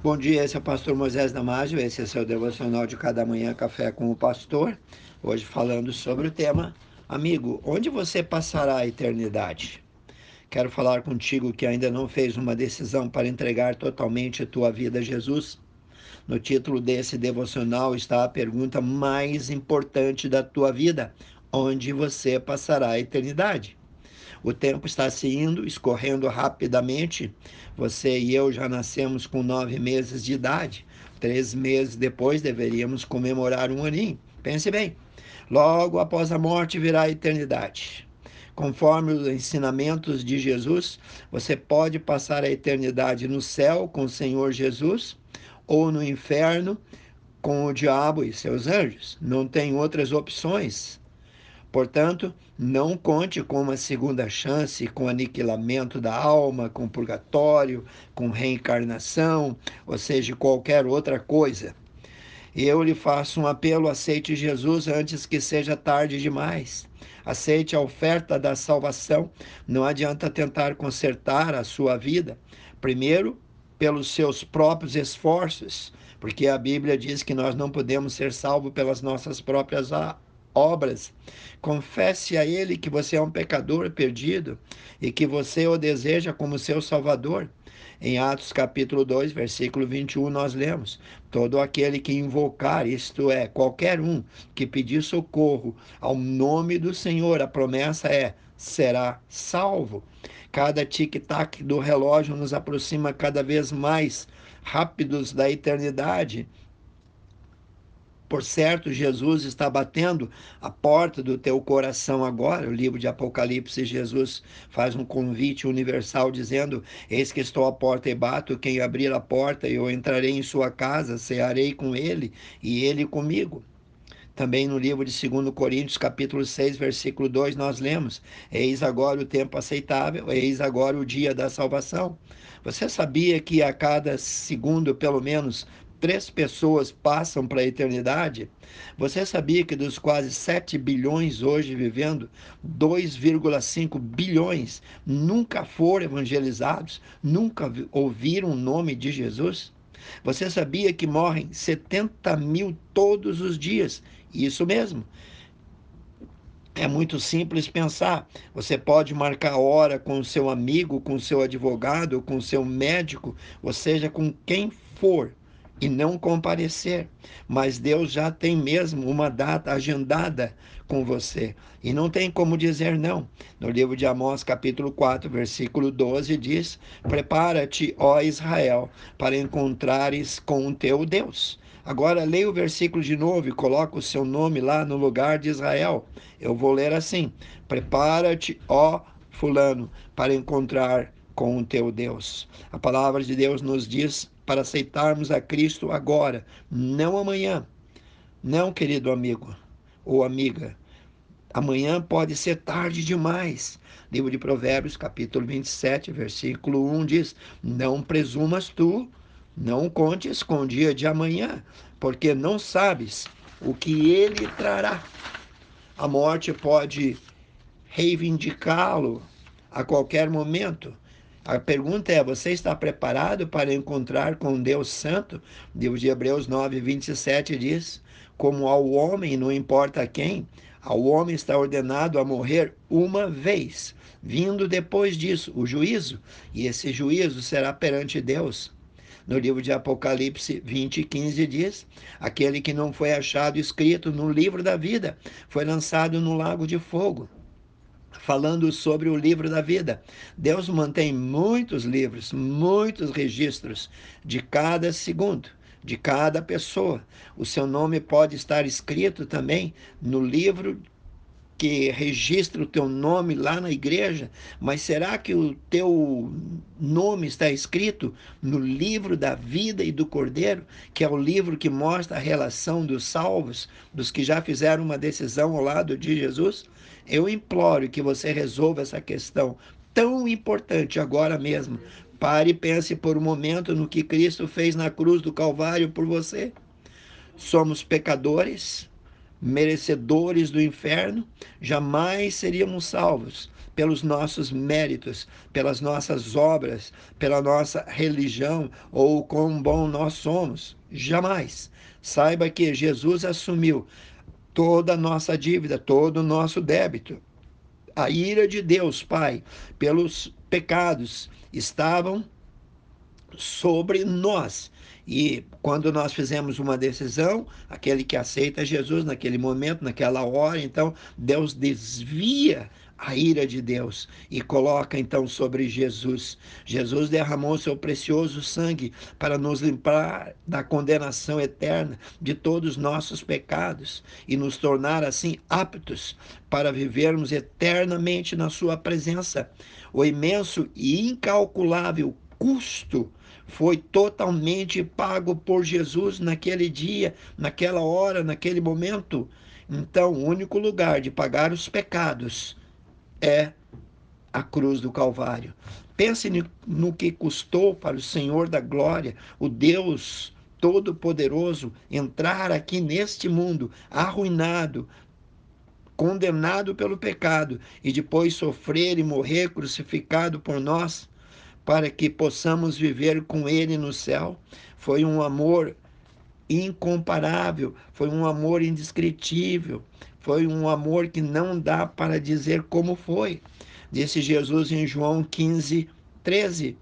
Bom dia, esse é o pastor Moisés Damásio, esse é seu devocional de cada manhã, Café com o Pastor. Hoje falando sobre o tema, amigo, onde você passará a eternidade? Quero falar contigo que ainda não fez uma decisão para entregar totalmente a tua vida a Jesus. No título desse devocional está a pergunta mais importante da tua vida: onde você passará a eternidade? O tempo está se indo, escorrendo rapidamente. Você e eu já nascemos com nove meses de idade. Três meses depois deveríamos comemorar um aninho. Pense bem. Logo após a morte virá a eternidade. Conforme os ensinamentos de Jesus, você pode passar a eternidade no céu com o Senhor Jesus ou no inferno com o diabo e seus anjos. Não tem outras opções. Portanto, não conte com uma segunda chance, com aniquilamento da alma, com purgatório, com reencarnação, ou seja, qualquer outra coisa. Eu lhe faço um apelo: aceite Jesus antes que seja tarde demais. Aceite a oferta da salvação. Não adianta tentar consertar a sua vida. Primeiro, pelos seus próprios esforços, porque a Bíblia diz que nós não podemos ser salvos pelas nossas próprias obras. Confesse a Ele que você é um pecador perdido e que você o deseja como seu Salvador. Em Atos capítulo 2, versículo 21, nós lemos: Todo aquele que invocar, isto é, qualquer um que pedir socorro ao nome do Senhor, a promessa é: será salvo. Cada tic-tac do relógio nos aproxima cada vez mais rápidos da eternidade por certo, Jesus está batendo a porta do teu coração agora. O livro de Apocalipse, Jesus faz um convite universal dizendo: Eis que estou à porta e bato. Quem abrir a porta, eu entrarei em sua casa, cearei com ele e ele comigo. Também no livro de 2 Coríntios, capítulo 6, versículo 2, nós lemos: Eis agora o tempo aceitável, eis agora o dia da salvação. Você sabia que a cada segundo, pelo menos, três pessoas passam para a eternidade, você sabia que dos quase 7 bilhões hoje vivendo, 2,5 bilhões nunca foram evangelizados, nunca ouviram o nome de Jesus? Você sabia que morrem 70 mil todos os dias? Isso mesmo. É muito simples pensar. Você pode marcar hora com o seu amigo, com o seu advogado, com o seu médico, ou seja, com quem for e não comparecer, mas Deus já tem mesmo uma data agendada com você e não tem como dizer não. No livro de Amós, capítulo 4, versículo 12 diz: Prepara-te, ó Israel, para encontrares com o teu Deus. Agora leia o versículo de novo e coloca o seu nome lá no lugar de Israel. Eu vou ler assim: Prepara-te, ó fulano, para encontrar com o teu Deus. A palavra de Deus nos diz para aceitarmos a Cristo agora, não amanhã. Não, querido amigo ou amiga. Amanhã pode ser tarde demais. Livro de Provérbios, capítulo 27, versículo 1 diz: Não presumas tu, não contes com o dia de amanhã, porque não sabes o que ele trará. A morte pode reivindicá-lo a qualquer momento. A pergunta é: você está preparado para encontrar com Deus Santo? Deus de Hebreus 9, 27 diz: Como ao homem, não importa quem, ao homem está ordenado a morrer uma vez, vindo depois disso o juízo, e esse juízo será perante Deus. No livro de Apocalipse 20, 15 diz: Aquele que não foi achado escrito no livro da vida foi lançado no lago de fogo falando sobre o livro da vida. Deus mantém muitos livros, muitos registros de cada segundo, de cada pessoa. O seu nome pode estar escrito também no livro que registra o teu nome lá na igreja, mas será que o teu nome está escrito no livro da vida e do Cordeiro, que é o livro que mostra a relação dos salvos, dos que já fizeram uma decisão ao lado de Jesus? Eu imploro que você resolva essa questão tão importante agora mesmo. Pare e pense por um momento no que Cristo fez na cruz do Calvário por você. Somos pecadores, merecedores do inferno, jamais seríamos salvos pelos nossos méritos, pelas nossas obras, pela nossa religião ou quão bom nós somos. Jamais. Saiba que Jesus assumiu toda a nossa dívida, todo o nosso débito. A ira de Deus, Pai, pelos pecados estavam sobre nós. E quando nós fizemos uma decisão, aquele que aceita Jesus naquele momento, naquela hora, então Deus desvia a ira de Deus e coloca então sobre Jesus. Jesus derramou seu precioso sangue para nos limpar da condenação eterna de todos os nossos pecados e nos tornar assim aptos para vivermos eternamente na sua presença. O imenso e incalculável custo foi totalmente pago por Jesus naquele dia, naquela hora, naquele momento. Então, o único lugar de pagar os pecados é a cruz do Calvário. Pense no que custou para o Senhor da glória, o Deus Todo-Poderoso, entrar aqui neste mundo arruinado, condenado pelo pecado e depois sofrer e morrer crucificado por nós, para que possamos viver com Ele no céu. Foi um amor incomparável, foi um amor indescritível, foi um amor que não dá para dizer como foi. Disse Jesus em João 15, 13.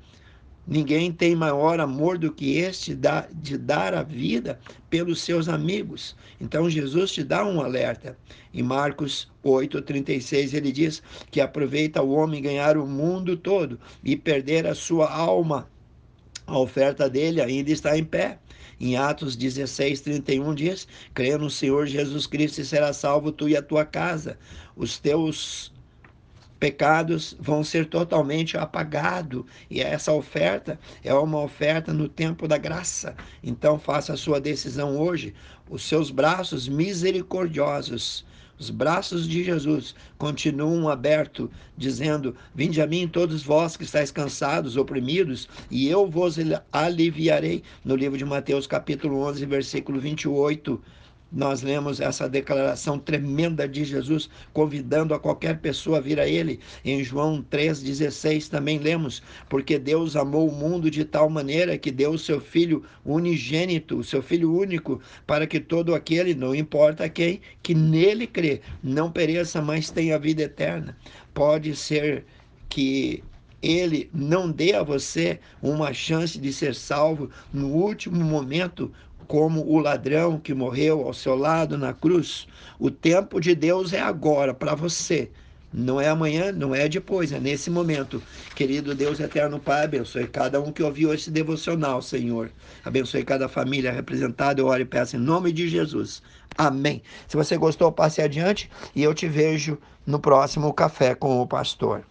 Ninguém tem maior amor do que este de dar a vida pelos seus amigos. Então Jesus te dá um alerta. Em Marcos 8:36 ele diz que aproveita o homem ganhar o mundo todo e perder a sua alma. A oferta dele ainda está em pé. Em Atos 16, 31 diz: crê no Senhor Jesus Cristo e será salvo tu e a tua casa. Os teus pecados vão ser totalmente apagados. E essa oferta é uma oferta no tempo da graça. Então faça a sua decisão hoje. Os seus braços misericordiosos os braços de Jesus continuam abertos, dizendo: Vinde a mim, todos vós que estáis cansados, oprimidos, e eu vos aliviarei. No livro de Mateus, capítulo 11, versículo 28 nós lemos essa declaração tremenda de Jesus, convidando a qualquer pessoa a vir a Ele. Em João 3,16 também lemos: Porque Deus amou o mundo de tal maneira que deu o seu Filho unigênito, o seu Filho único, para que todo aquele, não importa quem, que nele crê, não pereça, mas tenha vida eterna. Pode ser que ele não dê a você uma chance de ser salvo no último momento, como o ladrão que morreu ao seu lado na cruz. O tempo de Deus é agora para você. Não é amanhã, não é depois, é nesse momento. Querido Deus eterno Pai, abençoe cada um que ouviu esse devocional, Senhor. Abençoe cada família representada. Eu oro e peço em nome de Jesus. Amém. Se você gostou, passe adiante e eu te vejo no próximo Café com o Pastor.